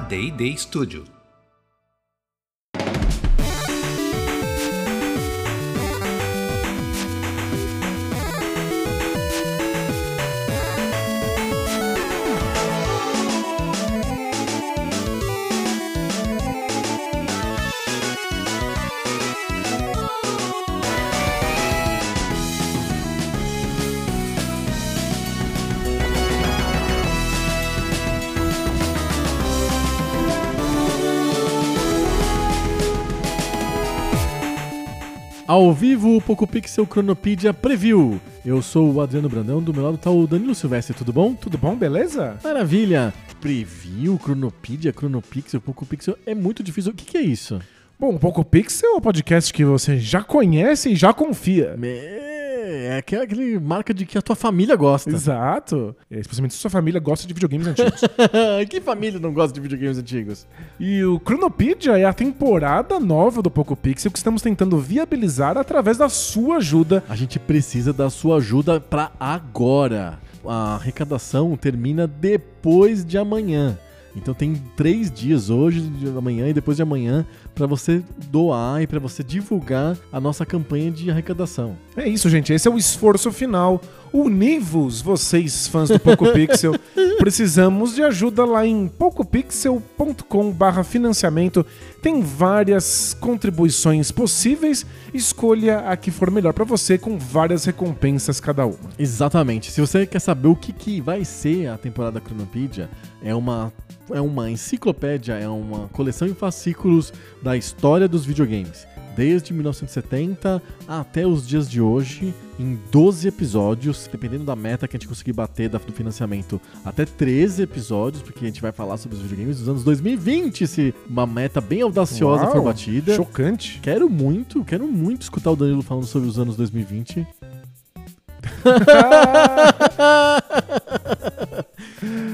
na D&D Studio. Ao vivo, o Poco Pixel Chronopedia Preview. Eu sou o Adriano Brandão, do meu lado tá o Danilo Silvestre, tudo bom? Tudo bom, beleza? Maravilha! Preview, Chronopedia, Chronopixel, Poco Pixel, é muito difícil. O que, que é isso? Bom, o Poco Pixel é um podcast que você já conhece e já confia. É aquela aquele marca de que a tua família gosta. Exato. É, especialmente se sua família gosta de videogames antigos. que família não gosta de videogames antigos? E o Chronopedia é a temporada nova do Poco Pixel que estamos tentando viabilizar através da sua ajuda. A gente precisa da sua ajuda para agora. A arrecadação termina depois de amanhã. Então tem três dias, hoje, de amanhã e depois de amanhã, para você doar e para você divulgar a nossa campanha de arrecadação. É isso, gente. Esse é o esforço final. Univos, vocês fãs do Poco Pixel. Precisamos de ajuda lá em pocopixel.com/financiamento. Tem várias contribuições possíveis. Escolha a que for melhor para você, com várias recompensas cada uma. Exatamente. Se você quer saber o que, que vai ser a temporada Chronopedia, é uma é uma enciclopédia, é uma coleção em fascículos da história dos videogames. Desde 1970 até os dias de hoje, em 12 episódios, dependendo da meta que a gente conseguir bater do financiamento, até 13 episódios, porque a gente vai falar sobre os videogames dos anos 2020, se uma meta bem audaciosa Uau, for batida. Chocante. Quero muito, quero muito escutar o Danilo falando sobre os anos 2020.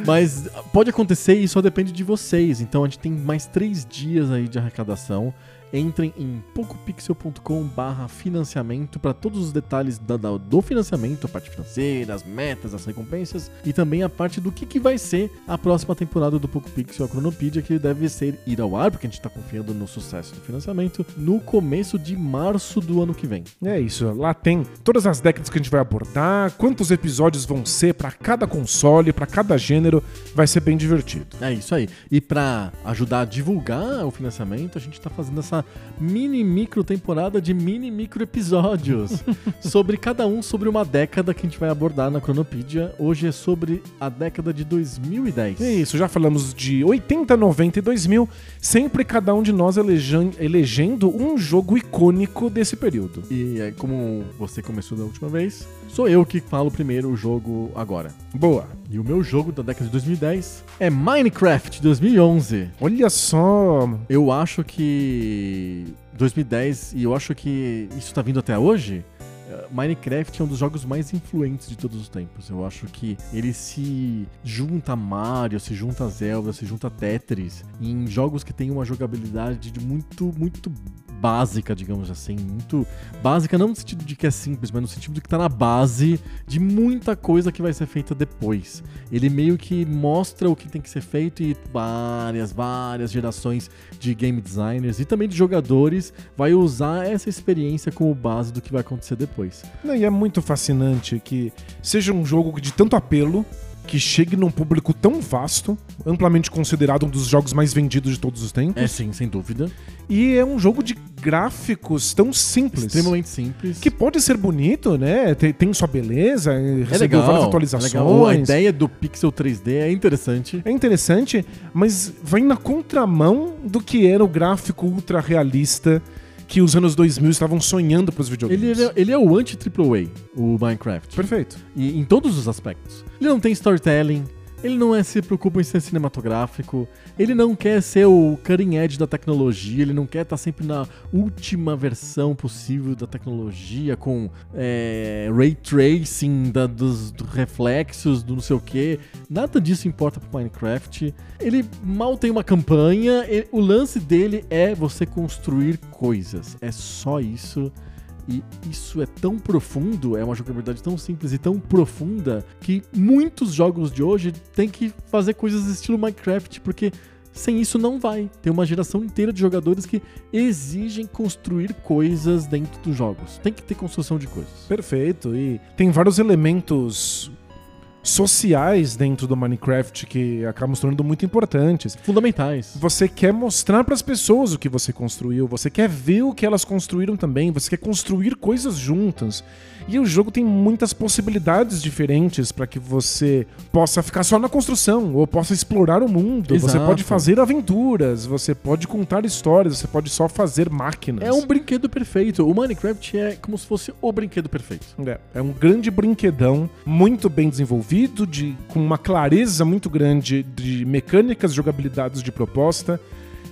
Mas pode acontecer e só depende de vocês. Então a gente tem mais três dias aí de arrecadação. Entrem em pocopixel.com barra financiamento para todos os detalhes da, da, do financiamento, a parte financeira, as metas, as recompensas e também a parte do que, que vai ser a próxima temporada do Poco Pixel a Cronopedia, que deve ser ir ao ar, porque a gente está confiando no sucesso do financiamento, no começo de março do ano que vem. É isso, lá tem todas as décadas que a gente vai abordar, quantos episódios vão ser para cada console, para cada gênero, vai ser bem divertido. É isso aí. E para ajudar a divulgar o financiamento, a gente está fazendo essa mini micro temporada de mini micro episódios sobre cada um sobre uma década que a gente vai abordar na Cronopedia. Hoje é sobre a década de 2010. É isso, já falamos de 80, 90 e 2000, sempre cada um de nós elegendo um jogo icônico desse período. E é, como você começou da última vez, sou eu que falo primeiro o jogo agora. Boa. E o meu jogo da década de 2010 é Minecraft 2011. Olha só, Eu acho que 2010, e eu acho que isso tá vindo até hoje, eh, Minecraft é um dos jogos mais influentes de todos os tempos. Eu acho que ele se junta a Mario, se junta a Zelda, se junta a Tetris em jogos que tem uma jogabilidade de muito, muito básica, digamos assim, muito básica não no sentido de que é simples, mas no sentido de que tá na base de muita coisa que vai ser feita depois. Ele meio que mostra o que tem que ser feito e várias, várias gerações de game designers e também de jogadores vai usar essa experiência como base do que vai acontecer depois. Não, E é muito fascinante que seja um jogo de tanto apelo, que chegue num público tão vasto, amplamente considerado um dos jogos mais vendidos de todos os tempos. É sim, sem dúvida. E é um jogo de gráficos tão simples. Extremamente simples. Que pode ser bonito, né? Tem, tem sua beleza, é recebeu legal, várias é atualizações. legal. A ideia do pixel 3D é interessante. É interessante, mas vai na contramão do que era o gráfico ultra realista que os anos 2000 estavam sonhando pros videogames. Ele, ele é- ele é o anti-AAA, o Minecraft. Perfeito. E em todos os aspectos. Ele não tem storytelling, ele não é, se preocupa em ser cinematográfico, ele não quer ser o cutting edge da tecnologia, ele não quer estar sempre na última versão possível da tecnologia, com é, ray tracing da- dos, dos reflexos, do não sei o que. Nada disso importa pro Minecraft. Ele mal tem uma campanha, e- o lance dele é você construir coisas. É só isso. E isso é tão profundo, é uma jogabilidade tão simples e tão profunda que muitos jogos de hoje têm que fazer coisas estilo Minecraft, porque sem isso não vai. Tem uma geração inteira de jogadores que exigem construir coisas dentro dos jogos. Tem que ter construção de coisas. Perfeito. E tem vários elementos sociais dentro do Minecraft que acabam se tornando muito importantes. Fundamentais. Você quer mostrar para as pessoas o que você construiu, você quer ver o que elas construíram também, você quer construir coisas juntas. E o jogo tem muitas possibilidades diferentes para que você possa ficar só na construção ou possa explorar o mundo. Você Exato. pode fazer aventuras, você pode contar histórias, você pode só fazer máquinas. É um brinquedo perfeito. O Minecraft é como se fosse o brinquedo perfeito. É, é um grande brinquedão, muito bem desenvolvido, de, com uma clareza muito grande de mecânicas, jogabilidades de proposta.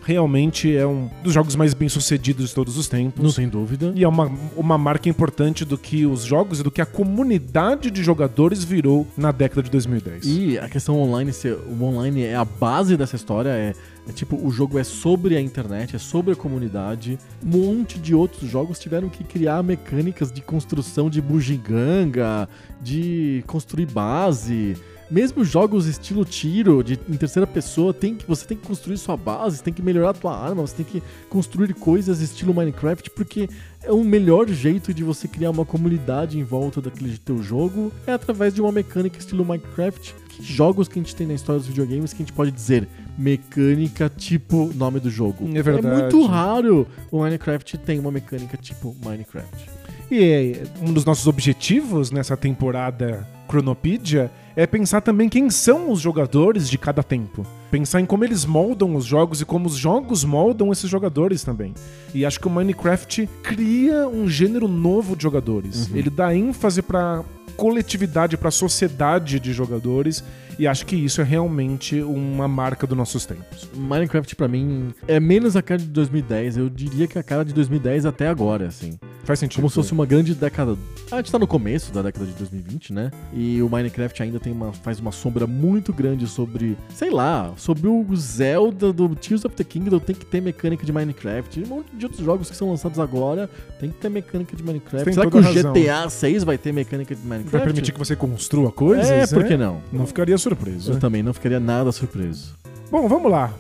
Realmente é um dos jogos mais bem sucedidos de todos os tempos. Não tem dúvida. E é uma, uma marca importante do que os jogos e do que a comunidade de jogadores virou na década de 2010. E a questão online, o online é a base dessa história, é, é tipo, o jogo é sobre a internet, é sobre a comunidade. Um monte de outros jogos tiveram que criar mecânicas de construção de bugiganga, de construir base. Mesmo jogos estilo tiro, de, em terceira pessoa, tem que, você tem que construir sua base, você tem que melhorar a tua arma, você tem que construir coisas estilo Minecraft, porque é o melhor jeito de você criar uma comunidade em volta daquele teu jogo é através de uma mecânica estilo Minecraft. Que jogos que a gente tem na história dos videogames que a gente pode dizer mecânica tipo nome do jogo? É verdade. É muito raro o Minecraft tem uma mecânica tipo Minecraft. E é, um dos nossos objetivos nessa temporada Chronopedia é pensar também quem são os jogadores de cada tempo. Pensar em como eles moldam os jogos e como os jogos moldam esses jogadores também. E acho que o Minecraft cria um gênero novo de jogadores. Ele dá ênfase pra coletividade, pra sociedade de jogadores. E acho que isso é realmente uma marca dos nossos tempos. Minecraft pra mim é menos a cara de 2010, eu diria que a cara de 2010 até agora, assim. Faz sentido. Como se fosse uma grande década. A gente tá no começo da década de 2020, né? E o Minecraft ainda tem uma, faz uma sombra muito grande sobre, sei lá, sobre o Zelda do Tears of the Kingdom. Tem que ter mecânica de Minecraft. E um monte de outros jogos que são lançados agora tem que ter mecânica de Minecraft. Será que o razão. GTA 6 vai ter mecânica de Minecraft? Vai permitir que você construa coisas? É, né? por que não? Não ficaria surpreso. Eu também não ficaria nada surpreso. Bom, vamos lá.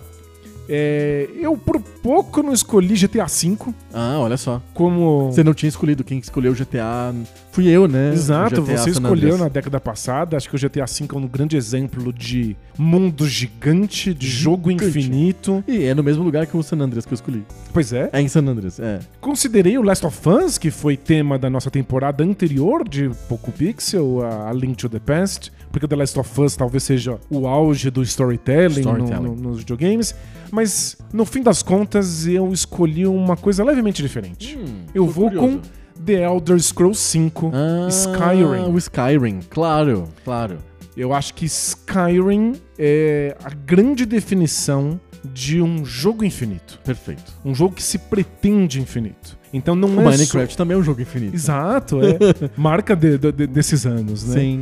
É, eu por pouco não escolhi GTA V Ah, olha só. como. Você não tinha escolhido quem escolheu GTA. Fui eu, né? Exato, você escolheu na década passada. Acho que o GTA V é um grande exemplo de mundo gigante, de jogo Gigante. infinito. E é no mesmo lugar que o San Andreas que eu escolhi. Pois é. É em San Andreas, é. Considerei o Last of Us, que foi tema da nossa temporada anterior de Poco Pixel, a Link to the Past, porque o The Last of Us talvez seja o auge do storytelling, no- Storytelling. no- nos videogames. Mas no fim das contas eu escolhi uma coisa levemente diferente. Hum, eu vou curioso. com The Elder Scrolls V Ah, Skyrim. O Skyrim, claro, claro. Eu acho que Skyrim é a grande definição de um jogo infinito. Perfeito. Um jogo que se pretende infinito. Então não O é Minecraft só... também é um jogo infinito. Exato, é. Marca de- de- de- desses anos, né? Sim.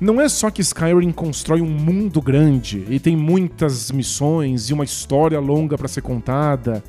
Não é só que Skyrim constrói um mundo grande e tem muitas missões e uma história longa pra ser contada.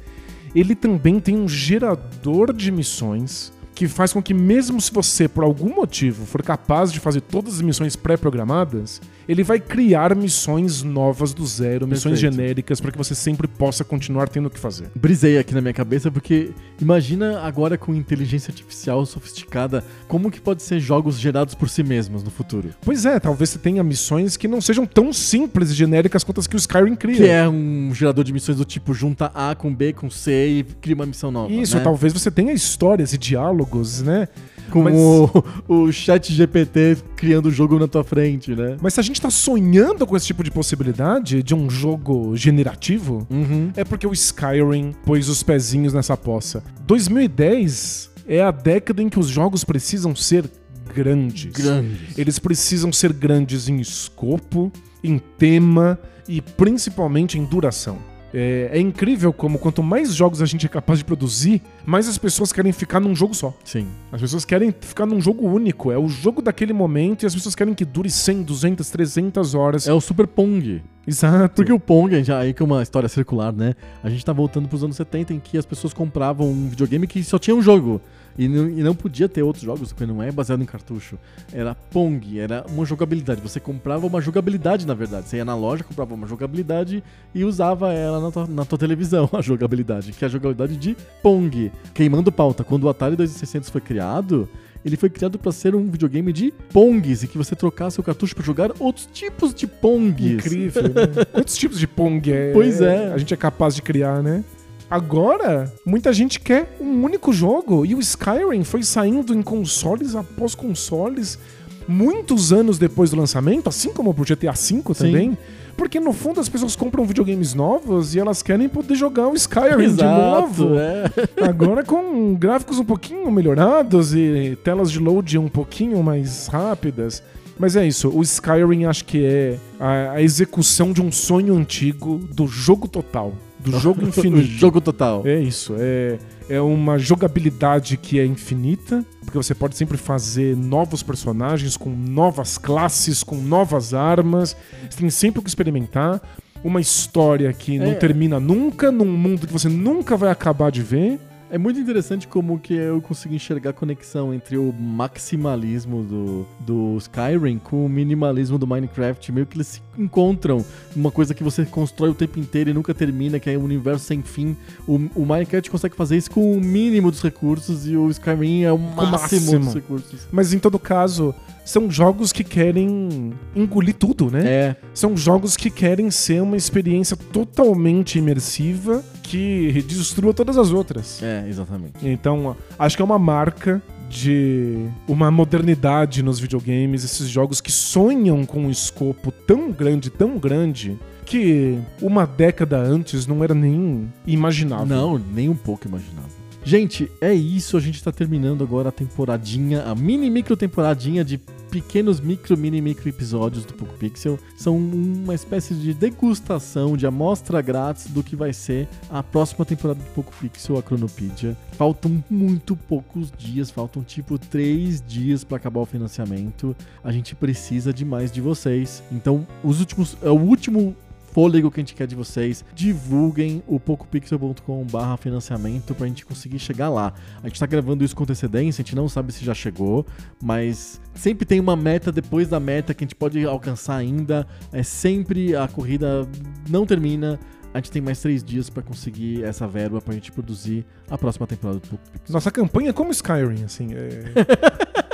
Ele também tem um gerador de missões que faz com que mesmo se você por algum motivo for capaz de fazer todas as missões pré-programadas, ele vai criar missões novas do zero, missões Perfeito. genéricas pra que você sempre possa continuar tendo o que fazer. Brisei aqui na minha cabeça porque imagina agora com inteligência artificial sofisticada como que pode ser jogos gerados por si mesmos no futuro. Pois é, talvez você tenha missões que não sejam tão simples e genéricas quanto as que o Skyrim cria. Que é um gerador de missões do tipo junta A com B com C e cria uma missão nova. Isso, né? talvez você tenha histórias e diálogos, né? Com Mas- o, o chat GPT criando o jogo na tua frente, né? Mas se a gente tá sonhando com esse tipo de possibilidade de um jogo generativo, Uhum. é porque o Skyrim pôs os pezinhos nessa poça. 2010 é a década em que os jogos precisam ser grandes. Grandes. Eles precisam ser grandes em escopo, em tema e principalmente em duração. É, é incrível como quanto mais jogos a gente é capaz de produzir, mais as pessoas querem ficar num jogo só. Sim. As pessoas querem ficar num jogo único. É o jogo daquele momento e as pessoas querem que dure 100, 200, 300 horas. É o Super Pong. Exato. Porque o Pong, já aí que é uma história circular, né? A gente tá voltando pros anos 70 em que as pessoas compravam um videogame que só tinha um jogo. E não, e não podia ter outros jogos, porque não é baseado em cartucho. Era Pong, era uma jogabilidade. Você comprava uma jogabilidade, na verdade. Você ia na loja, comprava uma jogabilidade e usava ela na tua, na tua televisão, a jogabilidade, que é a jogabilidade de Pong. Queimando pauta, quando o Atari 2600 foi criado, ele foi criado para ser um videogame de Pongs e que você trocasse o cartucho para jogar outros tipos de Pongs. Incrível, né? Quantos tipos de Pong é, Pois é. a gente é capaz de criar, né? Agora, muita gente quer um único jogo e o Skyrim foi saindo em consoles após consoles muitos anos depois do lançamento, assim como o GTA V Sim. também. Porque no fundo as pessoas compram videogames novos e elas querem poder jogar o Skyrim de Exato, novo. é. Agora com gráficos um pouquinho melhorados e telas de load um pouquinho mais rápidas. Mas é isso, o Skyrim acho que é a execução de um sonho antigo do jogo total, do jogo O infinito. jogo total. É isso, é, é uma jogabilidade que é infinita, porque você pode sempre fazer novos personagens com novas classes, com novas armas, você tem sempre o que experimentar. Uma história que não É. termina nunca, num mundo que você nunca vai acabar de ver. É muito interessante como que eu consegui enxergar a conexão entre o maximalismo do, do Skyrim com o minimalismo do Minecraft. Meio que eles se encontram. Uma coisa que você constrói o tempo inteiro e nunca termina, que é um universo sem fim. O, o Minecraft consegue fazer isso com o mínimo dos recursos e o Skyrim é o máximo, máximo. dos recursos. Mas em todo caso, são jogos que querem engolir tudo, né? É, São jogos que querem ser uma experiência totalmente imersiva que destrua todas as outras. é, exatamente. Então, acho que é uma marca de uma modernidade nos videogames, esses jogos que sonham com um escopo tão grande, tão grande, que uma década antes não era nem imaginável. Não, nem um pouco imaginável. Gente, é isso. A gente tá terminando agora a temporadinha, a mini micro temporadinha de pequenos micro, mini micro episódios do Poco Pixel. São uma espécie de degustação, de amostra grátis do que vai ser a próxima temporada do Poco Pixel, a Cronopedia. Faltam muito poucos dias, faltam tipo três dias para acabar o financiamento. A gente precisa demais de vocês. Então, os últimos, é o último fôlego que a gente quer de vocês. Divulguem o pocopixel.com/barra financiamento pra gente conseguir chegar lá. A gente tá gravando isso com antecedência, a gente não sabe se já chegou, mas sempre tem uma meta depois da meta que a gente pode alcançar ainda. É sempre a corrida não termina. A gente tem mais três dias pra conseguir essa verba pra gente produzir a próxima temporada do Poco Pixel. Nossa campanha é como Skyrim, assim. é-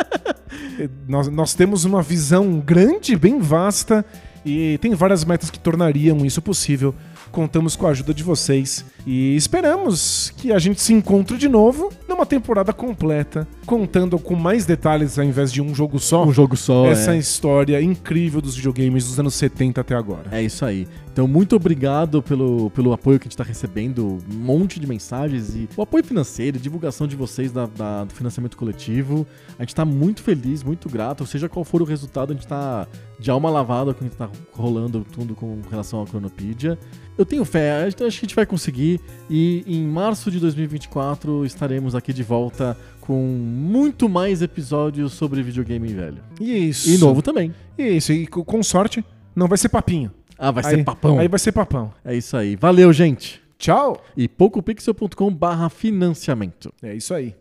É, nós, nós temos uma visão grande, bem vasta, e tem várias metas que tornariam isso possível. Contamos com a ajuda de vocês e esperamos que a gente se encontre de novo numa temporada completa, contando com mais detalhes ao invés de um jogo só. Um jogo só. essa é. história incrível dos videogames dos anos 70 até agora. É isso aí. Então, muito obrigado pelo, pelo apoio que a gente está recebendo, um monte de mensagens e o apoio financeiro, divulgação de vocês da, da- do financiamento coletivo. A gente está muito feliz, muito grato, seja qual for o resultado, a gente está de alma lavada com o que está rolando tudo com relação à Cronopedia. Eu tenho fé, acho que a gente vai conseguir e em março de 2024 estaremos aqui de volta com muito mais episódios sobre videogame velho. Isso. E novo também. Isso. E co- com sorte, não vai ser papinho. Ah, vai aí, ser papão. Aí vai ser papão. É isso aí. Valeu, gente! Tchau. e pocopixel.com barra financiamento. É isso aí.